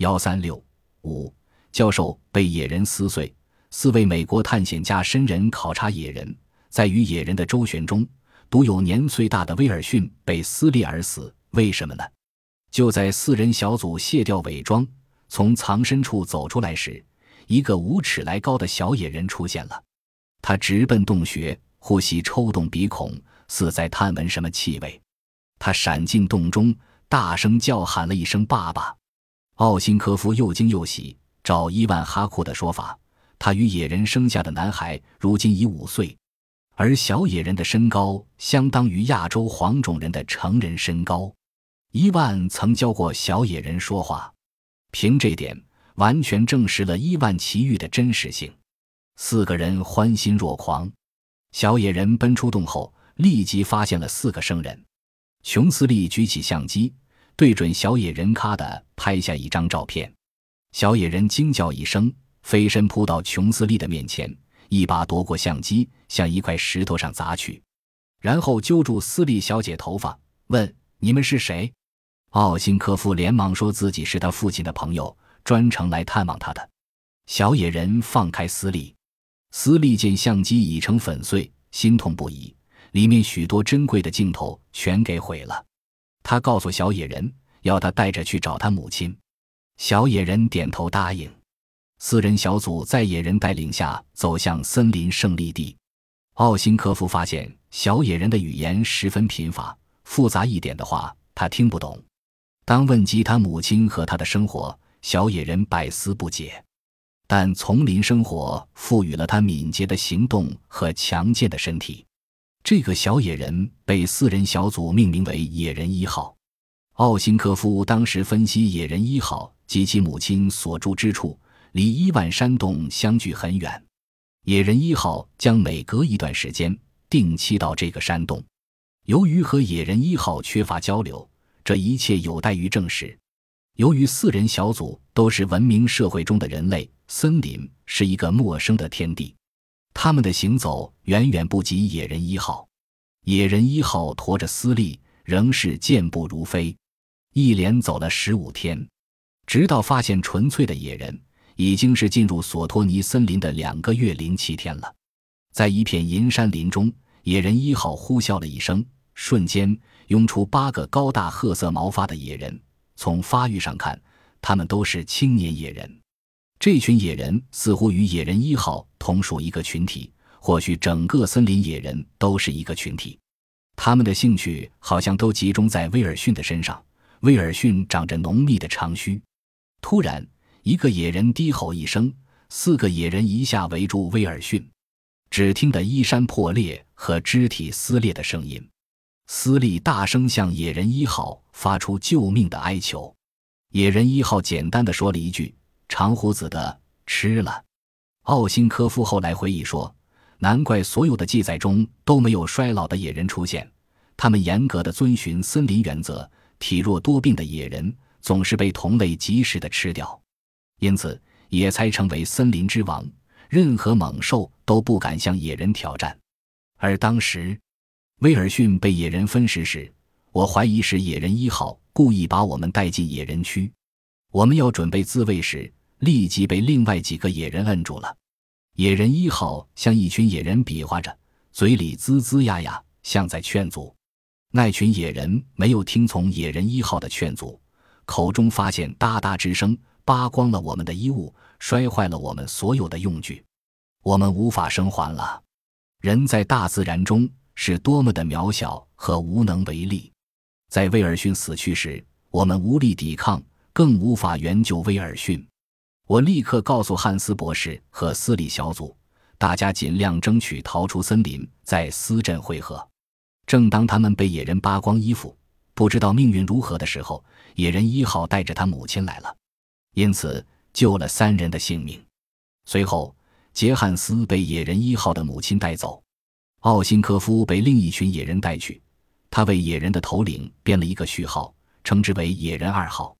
幺三六五教授被野人撕碎。四位美国探险家深人考察野人，在与野人的周旋中，独有年岁大的威尔逊被撕裂而死。为什么呢？就在四人小组卸掉伪装，从藏身处走出来时，一个五尺来高的小野人出现了。他直奔洞穴，呼吸抽动鼻孔，似在探闻什么气味。他闪进洞中，大声叫喊了一声“爸爸”。奥辛科夫又惊又喜。照伊万哈库的说法，他与野人生下的男孩如今已五岁，而小野人的身高相当于亚洲黄种人的成人身高。伊万曾教过小野人说话，凭这点完全证实了伊万奇遇的真实性。四个人欢欣若狂。小野人奔出洞后，立即发现了四个生人。琼斯利举起相机，对准小野人，咔的拍下一张照片。小野人惊叫一声，飞身扑到琼斯利的面前，一把夺过相机，向一块石头上砸去，然后揪住斯利小姐头发，问：“你们是谁？”奥辛科夫连忙说自己是他父亲的朋友，专程来探望他的。小野人放开斯利，斯利见相机已成粉碎，心痛不已，里面许多珍贵的镜头全给毁了。他告诉小野人，要他带着去找他母亲。小野人点头答应。四人小组在野人带领下走向森林胜利地。奥辛科夫发现小野人的语言十分贫乏，复杂一点的话他听不懂。当问及他母亲和他的生活，小野人百思不解。但丛林生活赋予了他敏捷的行动和强健的身体。这个小野人被四人小组命名为“野人一号”。奥辛科夫当时分析，“野人一号”及其母亲所住之处离伊万山洞相距很远，“野人一号”将每隔一段时间定期到这个山洞。由于和“野人一号”缺乏交流，这一切有待于证实。由于四人小组都是文明社会中的人类。森林是一个陌生的天地，他们的行走远远不及野人一号。野人一号驮着斯利，仍是健步如飞，一连走了十五天，直到发现纯粹的野人，已经是进入索托尼森林的两个月零七天了。在一片银山林中，野人一号呼啸了一声，瞬间涌出八个高大褐色毛发的野人。从发育上看，他们都是青年野人。这群野人似乎与野人一号同属一个群体，或许整个森林野人都是一个群体。他们的兴趣好像都集中在威尔逊的身上。威尔逊长着浓密的长须。突然，一个野人低吼一声，四个野人一下围住威尔逊，只听得衣衫破裂和肢体撕裂的声音。斯利大声向野人一号发出救命的哀求。野人一号简单的说了一句。长胡子的吃了。奥辛科夫后来回忆说：“难怪所有的记载中都没有衰老的野人出现，他们严格的遵循森林原则。体弱多病的野人总是被同类及时的吃掉，因此野才成为森林之王。任何猛兽都不敢向野人挑战。而当时，威尔逊被野人分食时，我怀疑是野人一号故意把我们带进野人区。我们要准备自卫时。”立即被另外几个野人摁住了。野人一号向一群野人比划着，嘴里吱吱呀呀，像在劝阻。那群野人没有听从野人一号的劝阻，口中发现哒哒之声，扒光了我们的衣物，摔坏了我们所有的用具。我们无法生还了。人在大自然中是多么的渺小和无能为力。在威尔逊死去时，我们无力抵抗，更无法援救威尔逊。我立刻告诉汉斯博士和斯里小组，大家尽量争取逃出森林，在斯镇汇合。正当他们被野人扒光衣服，不知道命运如何的时候，野人一号带着他母亲来了，因此救了三人的性命。随后，杰汉斯被野人一号的母亲带走，奥辛科夫被另一群野人带去，他为野人的头领编了一个序号，称之为野人二号。